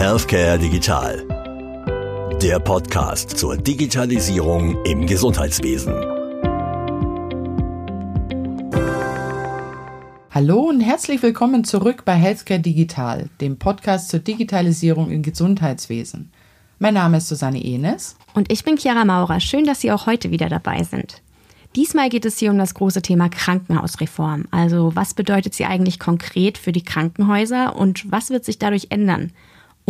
Healthcare Digital. Der Podcast zur Digitalisierung im Gesundheitswesen. Hallo und herzlich willkommen zurück bei Healthcare Digital, dem Podcast zur Digitalisierung im Gesundheitswesen. Mein Name ist Susanne Enes. Und ich bin Chiara Maurer. Schön, dass Sie auch heute wieder dabei sind. Diesmal geht es hier um das große Thema Krankenhausreform. Also was bedeutet sie eigentlich konkret für die Krankenhäuser und was wird sich dadurch ändern?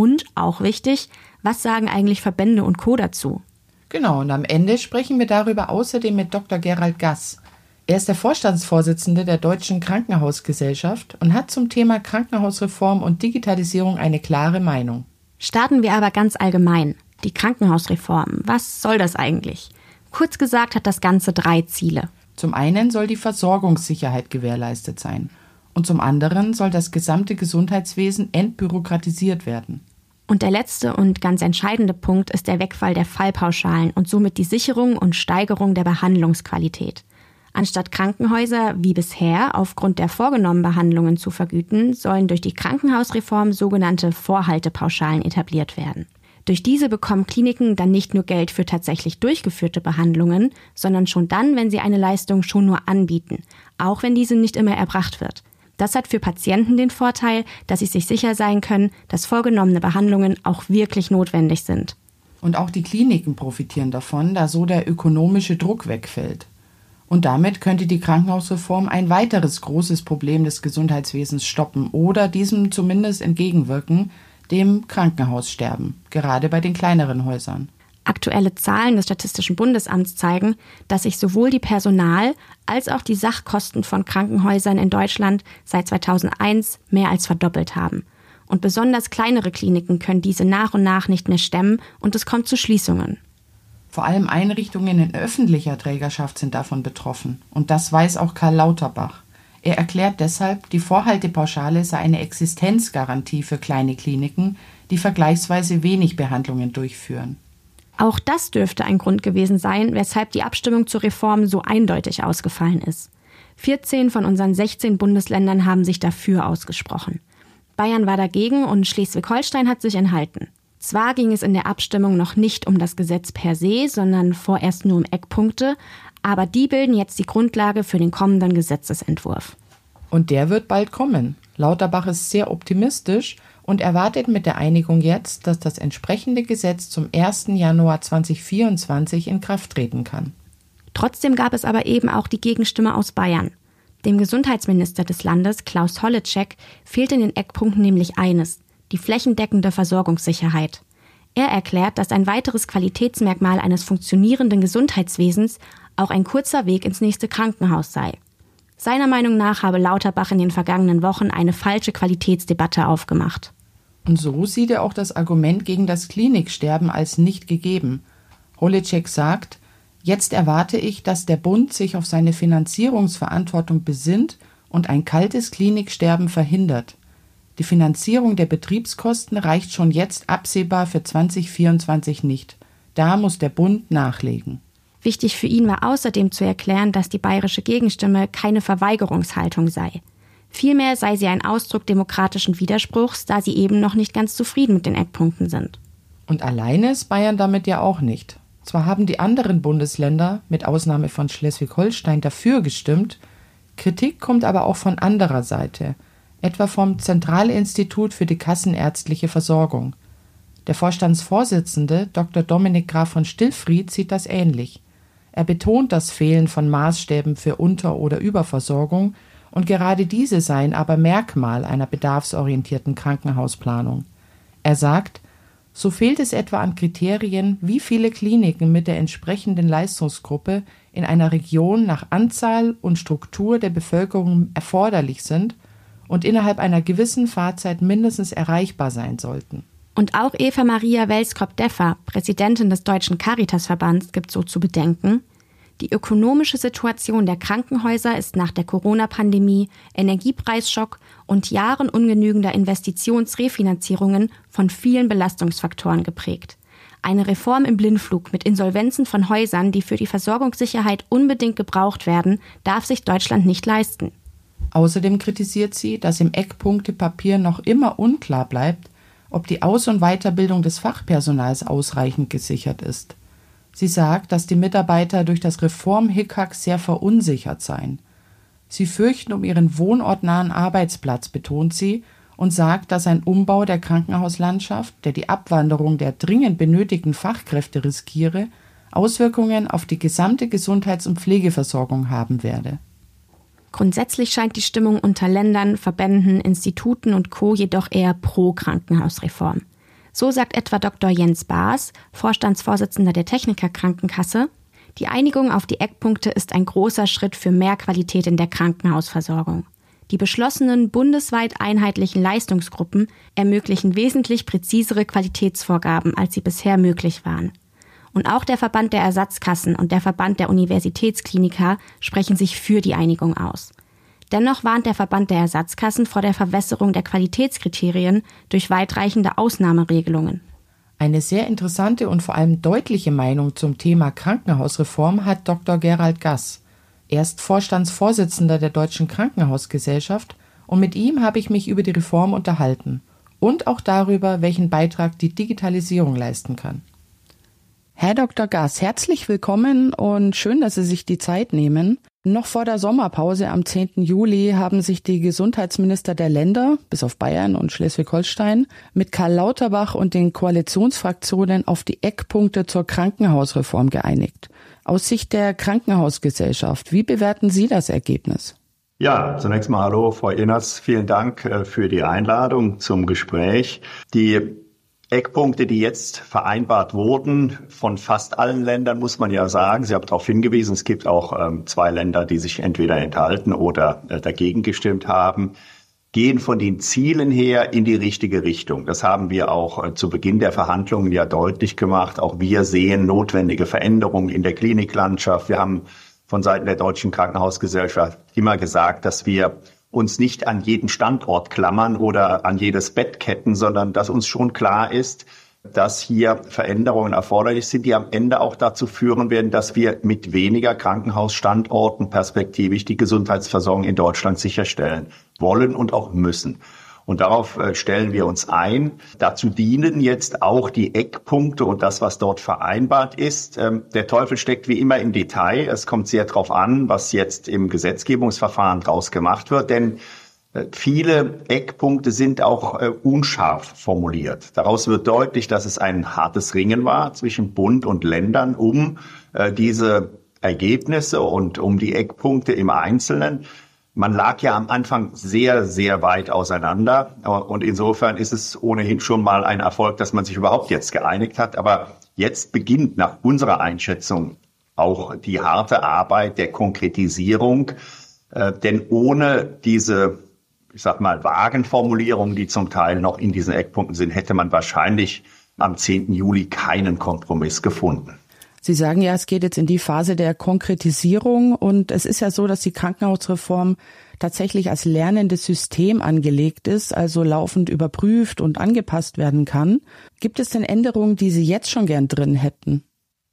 Und auch wichtig, was sagen eigentlich Verbände und Co. dazu? Genau, und am Ende sprechen wir darüber außerdem mit Dr. Gerald Gass. Er ist der Vorstandsvorsitzende der Deutschen Krankenhausgesellschaft und hat zum Thema Krankenhausreform und Digitalisierung eine klare Meinung. Starten wir aber ganz allgemein. Die Krankenhausreform, was soll das eigentlich? Kurz gesagt hat das Ganze drei Ziele. Zum einen soll die Versorgungssicherheit gewährleistet sein und zum anderen soll das gesamte Gesundheitswesen entbürokratisiert werden. Und der letzte und ganz entscheidende Punkt ist der Wegfall der Fallpauschalen und somit die Sicherung und Steigerung der Behandlungsqualität. Anstatt Krankenhäuser wie bisher aufgrund der vorgenommenen Behandlungen zu vergüten, sollen durch die Krankenhausreform sogenannte Vorhaltepauschalen etabliert werden. Durch diese bekommen Kliniken dann nicht nur Geld für tatsächlich durchgeführte Behandlungen, sondern schon dann, wenn sie eine Leistung schon nur anbieten, auch wenn diese nicht immer erbracht wird. Das hat für Patienten den Vorteil, dass sie sich sicher sein können, dass vorgenommene Behandlungen auch wirklich notwendig sind. Und auch die Kliniken profitieren davon, da so der ökonomische Druck wegfällt. Und damit könnte die Krankenhausreform ein weiteres großes Problem des Gesundheitswesens stoppen oder diesem zumindest entgegenwirken, dem Krankenhaussterben, gerade bei den kleineren Häusern. Aktuelle Zahlen des Statistischen Bundesamts zeigen, dass sich sowohl die Personal- als auch die Sachkosten von Krankenhäusern in Deutschland seit 2001 mehr als verdoppelt haben. Und besonders kleinere Kliniken können diese nach und nach nicht mehr stemmen und es kommt zu Schließungen. Vor allem Einrichtungen in öffentlicher Trägerschaft sind davon betroffen. Und das weiß auch Karl Lauterbach. Er erklärt deshalb, die Vorhaltepauschale sei eine Existenzgarantie für kleine Kliniken, die vergleichsweise wenig Behandlungen durchführen. Auch das dürfte ein Grund gewesen sein, weshalb die Abstimmung zur Reform so eindeutig ausgefallen ist. 14 von unseren 16 Bundesländern haben sich dafür ausgesprochen. Bayern war dagegen und Schleswig-Holstein hat sich enthalten. Zwar ging es in der Abstimmung noch nicht um das Gesetz per se, sondern vorerst nur um Eckpunkte, aber die bilden jetzt die Grundlage für den kommenden Gesetzesentwurf. Und der wird bald kommen. Lauterbach ist sehr optimistisch und erwartet mit der Einigung jetzt, dass das entsprechende Gesetz zum 1. Januar 2024 in Kraft treten kann. Trotzdem gab es aber eben auch die Gegenstimme aus Bayern. Dem Gesundheitsminister des Landes, Klaus Holleczek, fehlt in den Eckpunkten nämlich eines, die flächendeckende Versorgungssicherheit. Er erklärt, dass ein weiteres Qualitätsmerkmal eines funktionierenden Gesundheitswesens auch ein kurzer Weg ins nächste Krankenhaus sei. Seiner Meinung nach habe Lauterbach in den vergangenen Wochen eine falsche Qualitätsdebatte aufgemacht. Und so sieht er auch das Argument gegen das Kliniksterben als nicht gegeben. Holecek sagt, jetzt erwarte ich, dass der Bund sich auf seine Finanzierungsverantwortung besinnt und ein kaltes Kliniksterben verhindert. Die Finanzierung der Betriebskosten reicht schon jetzt absehbar für 2024 nicht. Da muss der Bund nachlegen. Wichtig für ihn war außerdem zu erklären, dass die bayerische Gegenstimme keine Verweigerungshaltung sei. Vielmehr sei sie ein Ausdruck demokratischen Widerspruchs, da sie eben noch nicht ganz zufrieden mit den Eckpunkten sind. Und alleine ist Bayern damit ja auch nicht. Zwar haben die anderen Bundesländer, mit Ausnahme von Schleswig-Holstein, dafür gestimmt, Kritik kommt aber auch von anderer Seite, etwa vom Zentralinstitut für die kassenärztliche Versorgung. Der Vorstandsvorsitzende, Dr. Dominik Graf von Stillfried, sieht das ähnlich. Er betont das Fehlen von Maßstäben für Unter- oder Überversorgung und gerade diese seien aber Merkmal einer bedarfsorientierten Krankenhausplanung. Er sagt, so fehlt es etwa an Kriterien, wie viele Kliniken mit der entsprechenden Leistungsgruppe in einer Region nach Anzahl und Struktur der Bevölkerung erforderlich sind und innerhalb einer gewissen Fahrzeit mindestens erreichbar sein sollten. Und auch Eva Maria Welskop-Deffer, Präsidentin des Deutschen Caritasverbands, gibt so zu bedenken, die ökonomische Situation der Krankenhäuser ist nach der Corona-Pandemie, Energiepreisschock und Jahren ungenügender Investitionsrefinanzierungen von vielen Belastungsfaktoren geprägt. Eine Reform im Blindflug mit Insolvenzen von Häusern, die für die Versorgungssicherheit unbedingt gebraucht werden, darf sich Deutschland nicht leisten. Außerdem kritisiert sie, dass im Eckpunktepapier noch immer unklar bleibt, ob die Aus- und Weiterbildung des Fachpersonals ausreichend gesichert ist. Sie sagt, dass die Mitarbeiter durch das Reform-Hickhack sehr verunsichert seien. Sie fürchten um ihren wohnortnahen Arbeitsplatz, betont sie, und sagt, dass ein Umbau der Krankenhauslandschaft, der die Abwanderung der dringend benötigten Fachkräfte riskiere, Auswirkungen auf die gesamte Gesundheits- und Pflegeversorgung haben werde. Grundsätzlich scheint die Stimmung unter Ländern, Verbänden, Instituten und Co. jedoch eher pro Krankenhausreform. So sagt etwa Dr. Jens Baas, Vorstandsvorsitzender der Techniker Krankenkasse, die Einigung auf die Eckpunkte ist ein großer Schritt für mehr Qualität in der Krankenhausversorgung. Die beschlossenen bundesweit einheitlichen Leistungsgruppen ermöglichen wesentlich präzisere Qualitätsvorgaben, als sie bisher möglich waren. Und auch der Verband der Ersatzkassen und der Verband der Universitätskliniker sprechen sich für die Einigung aus. Dennoch warnt der Verband der Ersatzkassen vor der Verwässerung der Qualitätskriterien durch weitreichende Ausnahmeregelungen. Eine sehr interessante und vor allem deutliche Meinung zum Thema Krankenhausreform hat Dr. Gerald Gass. Er ist Vorstandsvorsitzender der Deutschen Krankenhausgesellschaft und mit ihm habe ich mich über die Reform unterhalten und auch darüber, welchen Beitrag die Digitalisierung leisten kann. Herr Dr. Gass, herzlich willkommen und schön, dass Sie sich die Zeit nehmen. Noch vor der Sommerpause am 10. Juli haben sich die Gesundheitsminister der Länder, bis auf Bayern und Schleswig-Holstein, mit Karl Lauterbach und den Koalitionsfraktionen auf die Eckpunkte zur Krankenhausreform geeinigt. Aus Sicht der Krankenhausgesellschaft, wie bewerten Sie das Ergebnis? Ja, zunächst mal hallo, Frau Inners. Vielen Dank äh, für die Einladung zum Gespräch. Die Eckpunkte, die jetzt vereinbart wurden von fast allen Ländern, muss man ja sagen. Sie haben darauf hingewiesen, es gibt auch ähm, zwei Länder, die sich entweder enthalten oder äh, dagegen gestimmt haben gehen von den Zielen her in die richtige Richtung. Das haben wir auch äh, zu Beginn der Verhandlungen ja deutlich gemacht. Auch wir sehen notwendige Veränderungen in der Kliniklandschaft. Wir haben von Seiten der Deutschen Krankenhausgesellschaft immer gesagt, dass wir uns nicht an jeden Standort klammern oder an jedes Bett ketten, sondern dass uns schon klar ist, dass hier Veränderungen erforderlich sind, die am Ende auch dazu führen werden, dass wir mit weniger Krankenhausstandorten perspektivisch die Gesundheitsversorgung in Deutschland sicherstellen wollen und auch müssen. Und darauf äh, stellen wir uns ein. Dazu dienen jetzt auch die Eckpunkte und das, was dort vereinbart ist. Ähm, der Teufel steckt wie immer im Detail. Es kommt sehr darauf an, was jetzt im Gesetzgebungsverfahren draus gemacht wird. Denn äh, Viele Eckpunkte sind auch äh, unscharf formuliert. Daraus wird deutlich, dass es ein hartes Ringen war zwischen Bund und Ländern um diese Ergebnisse und um die Eckpunkte im Einzelnen. Man lag ja am Anfang sehr, sehr weit auseinander. Und insofern ist es ohnehin schon mal ein Erfolg, dass man sich überhaupt jetzt geeinigt hat. Aber jetzt beginnt nach unserer Einschätzung auch die harte Arbeit der Konkretisierung. Äh, denn ohne diese ich sag mal, vagen Formulierungen, die zum Teil noch in diesen Eckpunkten sind, hätte man wahrscheinlich am 10. Juli keinen Kompromiss gefunden. Sie sagen ja, es geht jetzt in die Phase der Konkretisierung und es ist ja so, dass die Krankenhausreform tatsächlich als lernendes System angelegt ist, also laufend überprüft und angepasst werden kann. Gibt es denn Änderungen, die Sie jetzt schon gern drin hätten?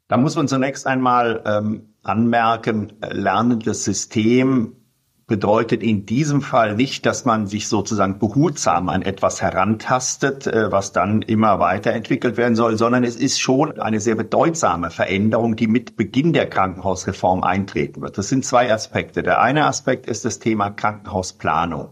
Da muss man zunächst einmal ähm, anmerken, äh, lernendes System bedeutet in diesem Fall nicht, dass man sich sozusagen behutsam an etwas herantastet, äh, was dann immer weiterentwickelt werden soll, sondern es ist schon eine sehr bedeutsame Veränderung, die mit Beginn der Krankenhausreform eintreten wird. Das sind zwei Aspekte. Der eine Aspekt ist das Thema Krankenhausplanung.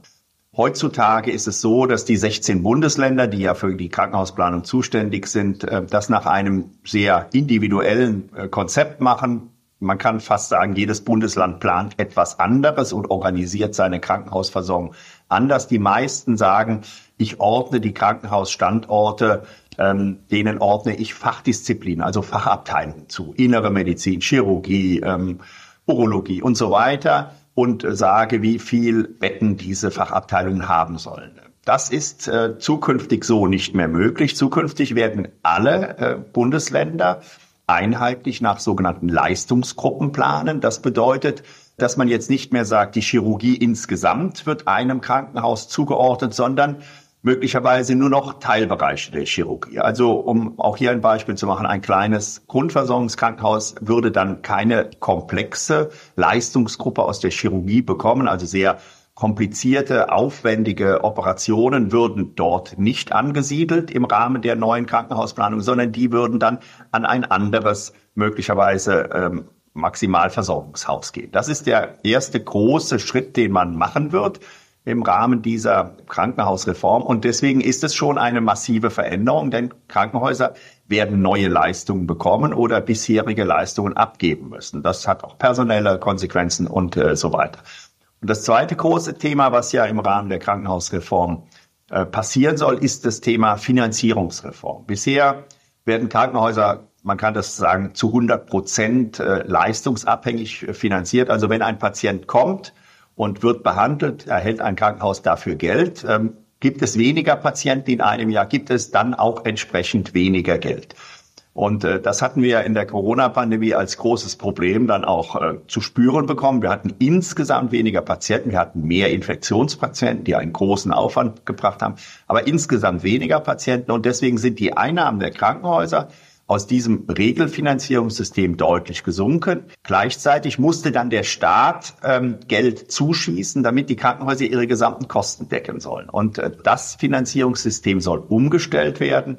Heutzutage ist es so, dass die 16 Bundesländer, die ja für die Krankenhausplanung zuständig sind, äh, das nach einem sehr individuellen äh, Konzept machen man kann fast sagen, jedes Bundesland plant etwas anderes und organisiert seine Krankenhausversorgung anders. Die meisten sagen, ich ordne die Krankenhausstandorte, ähm, denen ordne ich Fachdisziplinen, also Fachabteilungen zu, innere Medizin, Chirurgie, ähm, Urologie und so weiter und sage, wie viel Betten diese Fachabteilungen haben sollen. Das ist äh, zukünftig so nicht mehr möglich. Zukünftig werden alle äh, Bundesländer einheitlich nach sogenannten Leistungsgruppen planen. Das bedeutet, dass man jetzt nicht mehr sagt, die Chirurgie insgesamt wird einem Krankenhaus zugeordnet, sondern möglicherweise nur noch Teilbereiche der Chirurgie. Also um auch hier ein Beispiel zu machen, ein kleines Grundversorgungskrankenhaus würde dann keine komplexe Leistungsgruppe aus der Chirurgie bekommen, also sehr komplizierte, aufwendige Operationen würden dort nicht angesiedelt im Rahmen der neuen Krankenhausplanung, sondern die würden dann an ein anderes, möglicherweise ähm, Maximalversorgungshaus gehen. Das ist der erste große Schritt, den man machen wird im Rahmen dieser Krankenhausreform. Und deswegen ist es schon eine massive Veränderung, denn Krankenhäuser werden neue Leistungen bekommen oder bisherige Leistungen abgeben müssen. Das hat auch personelle Konsequenzen und äh, so weiter. Und das zweite große Thema, was ja im Rahmen der Krankenhausreform äh, passieren soll, ist das Thema Finanzierungsreform. Bisher werden Krankenhäuser, man kann das sagen, zu 100 Prozent äh, leistungsabhängig finanziert. Also wenn ein Patient kommt und wird behandelt, erhält ein Krankenhaus dafür Geld. Ähm, gibt es weniger Patienten in einem Jahr, gibt es dann auch entsprechend weniger Geld. Und äh, das hatten wir in der Corona-Pandemie als großes Problem dann auch äh, zu spüren bekommen. Wir hatten insgesamt weniger Patienten, wir hatten mehr Infektionspatienten, die einen großen Aufwand gebracht haben, aber insgesamt weniger Patienten. Und deswegen sind die Einnahmen der Krankenhäuser aus diesem Regelfinanzierungssystem deutlich gesunken. Gleichzeitig musste dann der Staat ähm, Geld zuschießen, damit die Krankenhäuser ihre gesamten Kosten decken sollen. Und äh, das Finanzierungssystem soll umgestellt werden.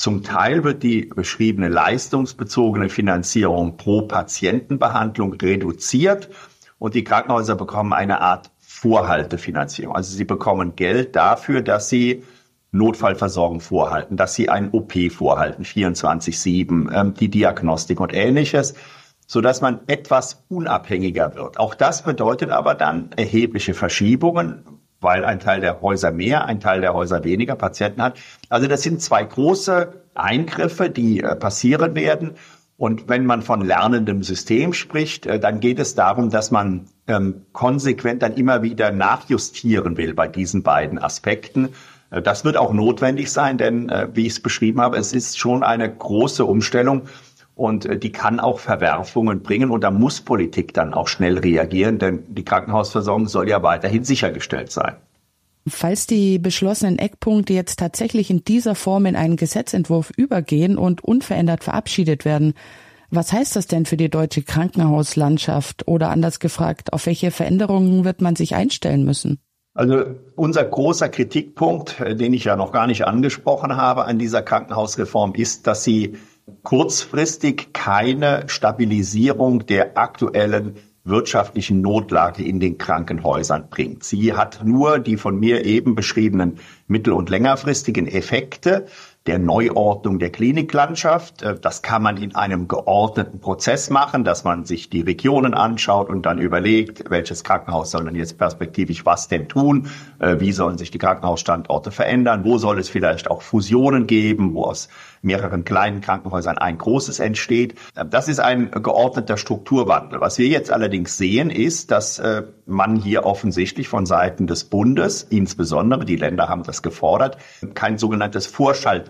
Zum Teil wird die beschriebene leistungsbezogene Finanzierung pro Patientenbehandlung reduziert und die Krankenhäuser bekommen eine Art Vorhaltefinanzierung. Also sie bekommen Geld dafür, dass sie Notfallversorgung vorhalten, dass sie ein OP vorhalten, 24-7, ähm, die Diagnostik und ähnliches, so dass man etwas unabhängiger wird. Auch das bedeutet aber dann erhebliche Verschiebungen, weil ein Teil der Häuser mehr, ein Teil der Häuser weniger Patienten hat. Also das sind zwei große Eingriffe, die äh, passieren werden. Und wenn man von lernendem System spricht, äh, dann geht es darum, dass man ähm, konsequent dann immer wieder nachjustieren will bei diesen beiden Aspekten. Äh, das wird auch notwendig sein, denn wie ich es beschrieben habe, es ist schon eine große Umstellung und die kann auch Verwerfungen bringen und da muss Politik dann auch schnell reagieren, denn die Krankenhausversorgung soll ja weiterhin sichergestellt sein. Falls die beschlossenen Eckpunkte jetzt tatsächlich in dieser Form in einen Gesetzentwurf übergehen und unverändert verabschiedet werden, was heißt das denn für die deutsche Krankenhauslandschaft? Oder anders gefragt, auf welche Veränderungen wird man sich einstellen müssen? Also unser großer Kritikpunkt, äh, den ich ja noch gar nicht angesprochen habe an dieser Krankenhausreform, ist, dass sie kurzfristig keine Stabilisierung der aktuellen wirtschaftlichen Notlage in den Krankenhäusern bringt. Sie hat nur die von mir eben beschriebenen mittel- und längerfristigen Effekte der Neuordnung der Kliniklandschaft. Äh, das kann man in einem geordneten Prozess machen, dass man sich die Regionen anschaut und dann überlegt, welches Krankenhaus soll denn jetzt perspektivisch was denn tun, äh, wie sollen sich die Krankenhausstandorte verändern, wo soll es vielleicht auch Fusionen geben, wo aus mehreren kleinen Krankenhäusern ein großes entsteht. Äh, das ist ein geordneter Strukturwandel. Was wir jetzt allerdings sehen, ist, dass man hier offensichtlich von Seiten des Bundes, insbesondere die Länder haben das gefordert, kein sogenanntes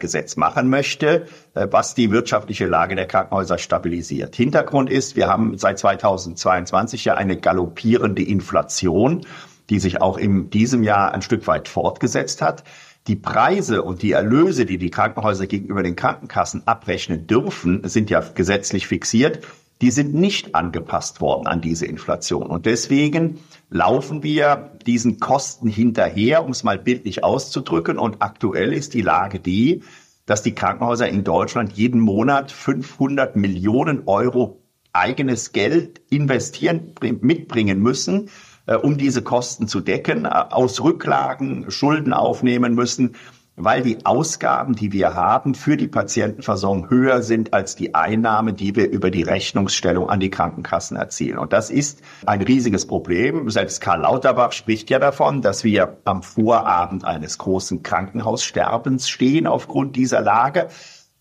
Vorschaltgesetz machen möchte, äh, was die wirtschaftliche Lage der Krankenhäuser stabilisiert. Hintergrund ist, wir haben seit 2022 ja eine galoppierende Inflation, die sich auch in diesem Jahr ein Stück weit fortgesetzt hat. Die Preise und die Erlöse, die die Krankenhäuser gegenüber den Krankenkassen abrechnen dürfen, sind ja gesetzlich fixiert die sind nicht angepasst worden an diese Inflation. Und deswegen laufen wir diesen Kosten hinterher, um es mal bildlich auszudrücken. Und aktuell ist die Lage die, dass die Krankenhäuser in Deutschland jeden Monat 500 Millionen Euro eigenes Geld investieren, mitbringen müssen, äh, um diese Kosten zu decken, äh, aus Rücklagen Schulden aufnehmen müssen weil die Ausgaben, die wir haben für die Patientenversorgung höher sind als die Einnahmen, die wir über die Rechnungsstellung an die Krankenkassen erzielen. Und das ist ein riesiges Problem. Selbst Karl Lauterbach spricht ja davon, dass wir am Vorabend eines großen Krankenhaussterbens stehen aufgrund dieser Lage.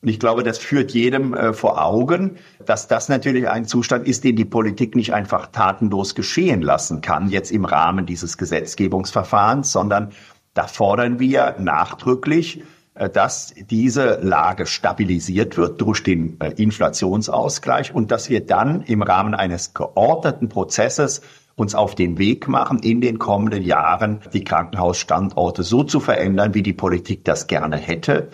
Und ich glaube, das führt jedem äh, vor Augen, dass das natürlich ein Zustand ist, den die Politik nicht einfach tatenlos geschehen lassen kann, jetzt im Rahmen dieses Gesetzgebungsverfahrens, sondern da fordern wir nachdrücklich, äh, dass diese Lage stabilisiert wird durch den äh, Inflationsausgleich und dass wir dann im Rahmen eines geordneten Prozesses uns auf den Weg machen, in den kommenden Jahren die Krankenhausstandorte so zu verändern, wie die Politik das gerne hätte.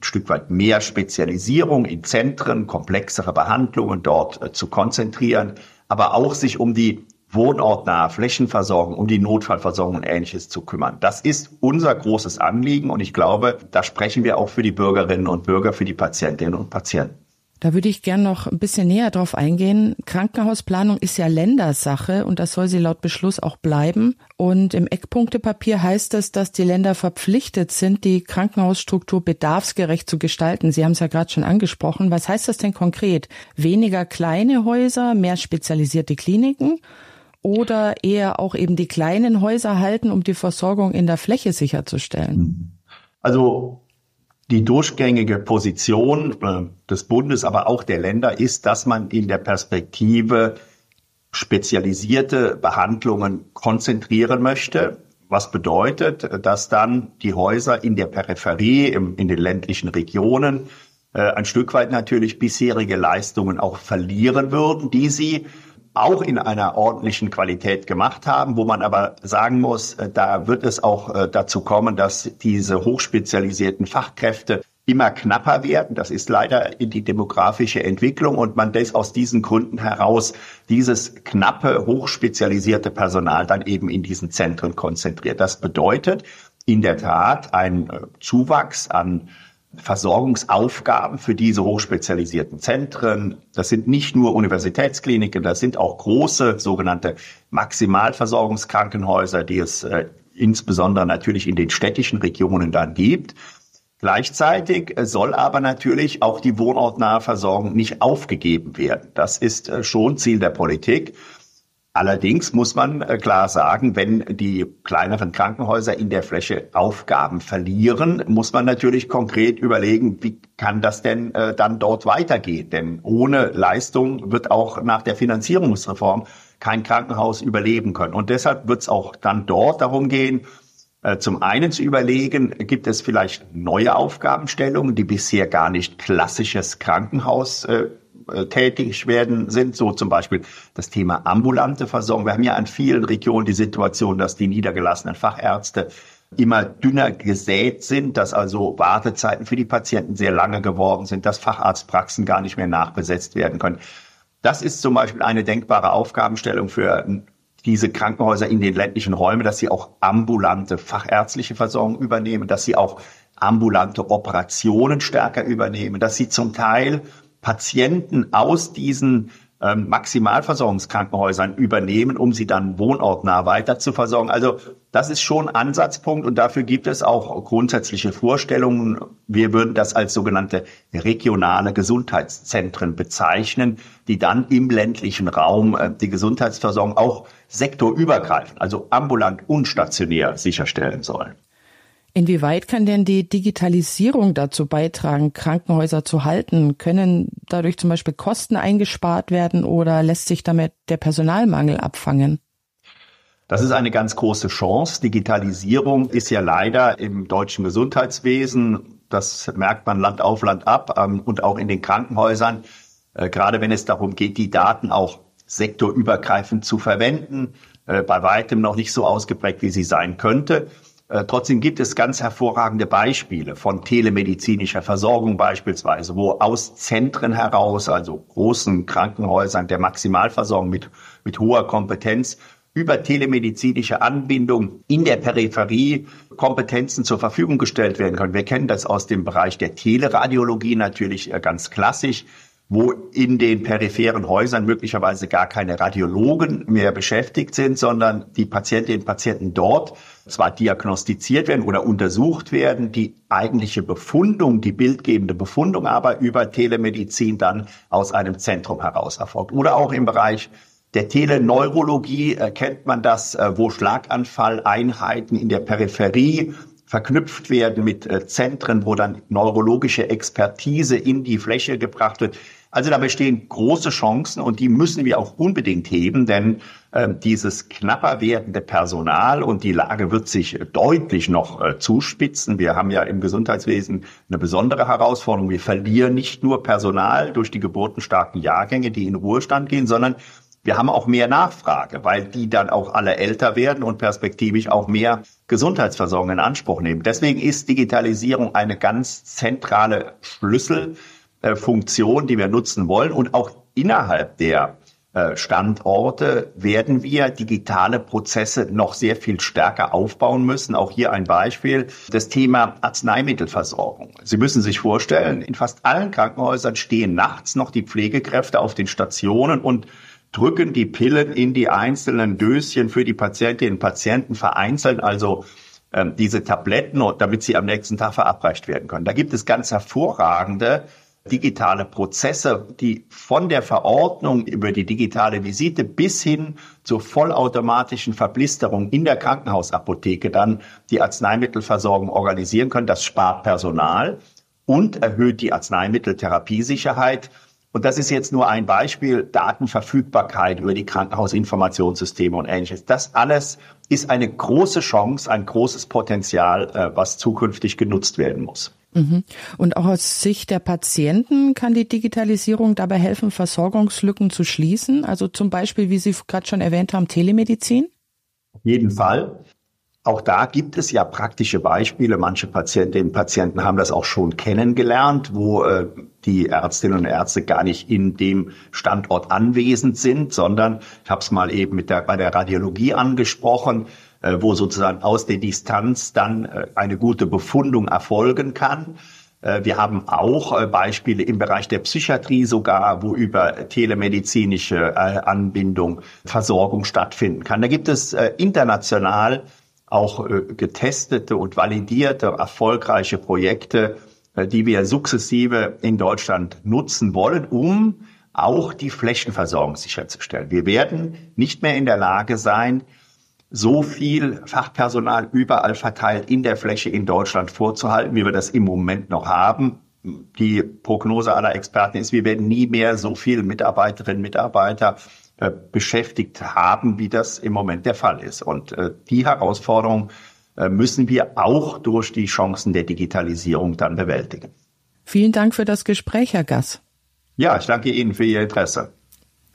Ein Stück weit mehr Spezialisierung in Zentren, komplexere Behandlungen dort äh, zu konzentrieren, aber auch sich um die wohnortnahe Flächenversorgung, um die Notfallversorgung und Ähnliches zu kümmern. Das ist unser großes Anliegen und ich glaube, da sprechen wir auch für die Bürgerinnen und Bürger, für die Patientinnen und Patienten. Da würde ich gern noch ein bisschen näher drauf eingehen. Krankenhausplanung ist ja Ländersache und das soll sie laut Beschluss auch bleiben. Und im Eckpunktepapier heißt es, dass die Länder verpflichtet sind, die Krankenhausstruktur bedarfsgerecht zu gestalten. Sie haben es ja gerade schon angesprochen. Was heißt das denn konkret? Weniger kleine Häuser, mehr spezialisierte Kliniken? Oder eher auch eben die kleinen Häuser halten, um die Versorgung in der Fläche sicherzustellen? Also die durchgängige Position äh, des Bundes, aber auch der Länder ist, dass man in der Perspektive spezialisierte Behandlungen konzentrieren möchte. Was bedeutet, dass dann die Häuser in der Peripherie, im, in den ländlichen Regionen, äh, ein Stück weit natürlich bisherige Leistungen auch verlieren würden, die sie auch in einer ordentlichen Qualität gemacht haben, wo man aber sagen muss, äh, da wird es auch äh, dazu kommen, dass diese hochspezialisierten Fachkräfte immer knapper werden. Das ist leider die demografische Entwicklung und man das aus diesen Gründen heraus dieses knappe, hochspezialisierte Personal dann eben in diesen Zentren konzentriert. Das bedeutet in der Tat ein äh, Zuwachs an Versorgungsaufgaben für diese hochspezialisierten Zentren. Das sind nicht nur Universitätskliniken, das sind auch große sogenannte Maximalversorgungskrankenhäuser, die es äh, insbesondere natürlich in den städtischen Regionen dann gibt. Gleichzeitig soll aber natürlich auch die wohnortnahe Versorgung nicht aufgegeben werden. Das ist äh, schon Ziel der Politik. Allerdings muss man äh, klar sagen, wenn die kleineren Krankenhäuser in der Fläche Aufgaben verlieren, muss man natürlich konkret überlegen, wie kann das denn äh, dann dort weitergehen? Denn ohne Leistung wird auch nach der Finanzierungsreform kein Krankenhaus überleben können. Und deshalb wird es auch dann dort darum gehen, äh, zum einen zu überlegen, gibt es vielleicht neue Aufgabenstellungen, die bisher gar nicht klassisches Krankenhaus tätig werden sind, so zum Beispiel das Thema ambulante Versorgung. Wir haben ja an vielen Regionen die Situation, dass die niedergelassenen Fachärzte immer dünner gesät sind, dass also Wartezeiten für die Patienten sehr lange geworden sind, dass Facharztpraxen gar nicht mehr nachbesetzt werden können. Das ist zum Beispiel eine denkbare Aufgabenstellung für diese Krankenhäuser in den ländlichen Räumen, dass sie auch ambulante fachärztliche Versorgung übernehmen, dass sie auch ambulante Operationen stärker übernehmen, dass sie zum Teil Patienten aus diesen ähm, Maximalversorgungskrankenhäusern übernehmen, um sie dann wohnortnah weiter zu versorgen. Also das ist schon Ansatzpunkt und dafür gibt es auch grundsätzliche Vorstellungen. Wir würden das als sogenannte regionale Gesundheitszentren bezeichnen, die dann im ländlichen Raum äh, die Gesundheitsversorgung auch sektorübergreifend, also ambulant und stationär sicherstellen sollen. Inwieweit kann denn die Digitalisierung dazu beitragen, Krankenhäuser zu halten? Können dadurch zum Beispiel Kosten eingespart werden oder lässt sich damit der Personalmangel abfangen? Das ist eine ganz große Chance. Digitalisierung ist ja leider im deutschen Gesundheitswesen, das merkt man Land auf Land ab ähm, und auch in den Krankenhäusern, äh, gerade wenn es darum geht, die Daten auch sektorübergreifend zu verwenden, äh, bei weitem noch nicht so ausgeprägt, wie sie sein könnte. Äh, trotzdem gibt es ganz hervorragende Beispiele von telemedizinischer Versorgung beispielsweise, wo aus Zentren heraus, also großen Krankenhäusern der Maximalversorgung mit, mit hoher Kompetenz, über telemedizinische Anbindung in der Peripherie Kompetenzen zur Verfügung gestellt werden können. Wir kennen das aus dem Bereich der Teleradiologie natürlich äh, ganz klassisch wo in den peripheren Häusern möglicherweise gar keine Radiologen mehr beschäftigt sind, sondern die Patientinnen und Patienten dort zwar diagnostiziert werden oder untersucht werden, die eigentliche Befundung, die bildgebende Befundung aber über Telemedizin dann aus einem Zentrum heraus erfolgt. Oder auch im Bereich der Teleneurologie äh, kennt man das, äh, wo Schlaganfalleinheiten in der Peripherie verknüpft werden mit äh, Zentren, wo dann neurologische Expertise in die Fläche gebracht wird. Also da bestehen große Chancen und die müssen wir auch unbedingt heben, denn äh, dieses knapper werdende Personal und die Lage wird sich deutlich noch äh, zuspitzen. Wir haben ja im Gesundheitswesen eine besondere Herausforderung. Wir verlieren nicht nur Personal durch die geburtenstarken Jahrgänge, die in Ruhestand gehen, sondern wir haben auch mehr Nachfrage, weil die dann auch alle älter werden und perspektivisch auch mehr Gesundheitsversorgung in Anspruch nehmen. Deswegen ist Digitalisierung eine ganz zentrale Schlüssel äh, Funktion, die wir nutzen wollen und auch innerhalb der äh, Standorte werden wir digitale Prozesse noch sehr viel stärker aufbauen müssen. Auch hier ein Beispiel, das Thema Arzneimittelversorgung. Sie müssen sich vorstellen, in fast allen Krankenhäusern stehen nachts noch die Pflegekräfte auf den Stationen und drücken die Pillen in die einzelnen Döschen für die Patientinnen und Patienten vereinzelt, also ähm, diese Tabletten, damit sie am nächsten Tag verabreicht werden können. Da gibt es ganz hervorragende digitale Prozesse, die von der Verordnung über die digitale Visite bis hin zur vollautomatischen Verblisterung in der Krankenhausapotheke dann die Arzneimittelversorgung organisieren können. Das spart Personal und erhöht die Arzneimitteltherapiesicherheit. Und das ist jetzt nur ein Beispiel, Datenverfügbarkeit über die Krankenhausinformationssysteme und ähnliches. Das alles ist eine große Chance, ein großes Potenzial, äh, was zukünftig genutzt werden muss. Mhm. Und auch aus Sicht der Patienten kann die Digitalisierung dabei helfen, Versorgungslücken zu schließen. Also zum Beispiel, wie Sie gerade schon erwähnt haben, Telemedizin? Auf jeden Fall. Auch da gibt es ja praktische Beispiele. Manche Patientinnen und Patienten haben das auch schon kennengelernt, wo äh, die Ärztinnen und Ärzte gar nicht in dem Standort anwesend sind, sondern ich habe es mal eben mit der, bei der Radiologie angesprochen, wo sozusagen aus der Distanz dann äh, eine gute Befundung erfolgen kann. Äh, wir haben auch Beispiele im Bereich der Psychiatrie sogar, wo über telemedizinische Anbindung Versorgung stattfinden kann. Da gibt es international auch getestete und validierte erfolgreiche Projekte, die wir sukzessive in Deutschland nutzen wollen, um auch die Flächenversorgung sicherzustellen. Wir werden nicht mehr in der Lage sein, so viel Fachpersonal überall verteilt in der Fläche in Deutschland vorzuhalten, wie wir das im Moment noch haben. Die Prognose aller Experten ist, wir werden nie mehr so viele Mitarbeiterinnen und Mitarbeiter äh, beschäftigt haben, wie das im Moment der Fall ist. Und äh, die Herausforderung äh, müssen wir auch durch die Chancen der Digitalisierung dann bewältigen. Vielen Dank für das Gespräch, Herr Gass. Ja, ich danke Ihnen für Ihr Interesse.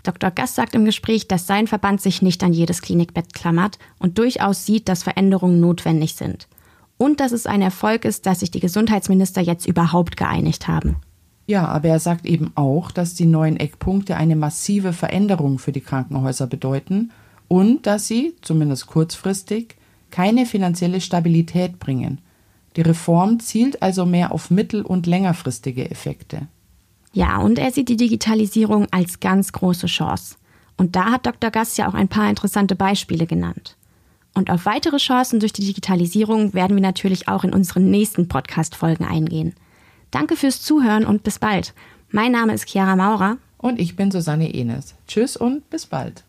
Dr. Gass sagt im Gespräch, dass sein Verband sich nicht an jedes Klinikbett klammert und durchaus sieht, dass Veränderungen notwendig sind. Und dass es ein Erfolg ist, dass sich die Gesundheitsminister jetzt überhaupt geeinigt haben. Ja, aber er sagt eben auch, dass die neuen Eckpunkte eine massive Veränderung für die Krankenhäuser bedeuten und dass sie, zumindest kurzfristig, keine finanzielle Stabilität bringen. Die Reform zielt also mehr auf mittel- und längerfristige Effekte. Ja, und er sieht die Digitalisierung als ganz große Chance. Und da hat Dr. Gass ja auch ein paar interessante Beispiele genannt. Und auf weitere Chancen durch die Digitalisierung werden wir natürlich auch in unseren nächsten Podcast-Folgen eingehen. Danke fürs Zuhören und bis bald. Mein Name ist Chiara Maurer. Und ich bin Susanne Enes. Tschüss und bis bald.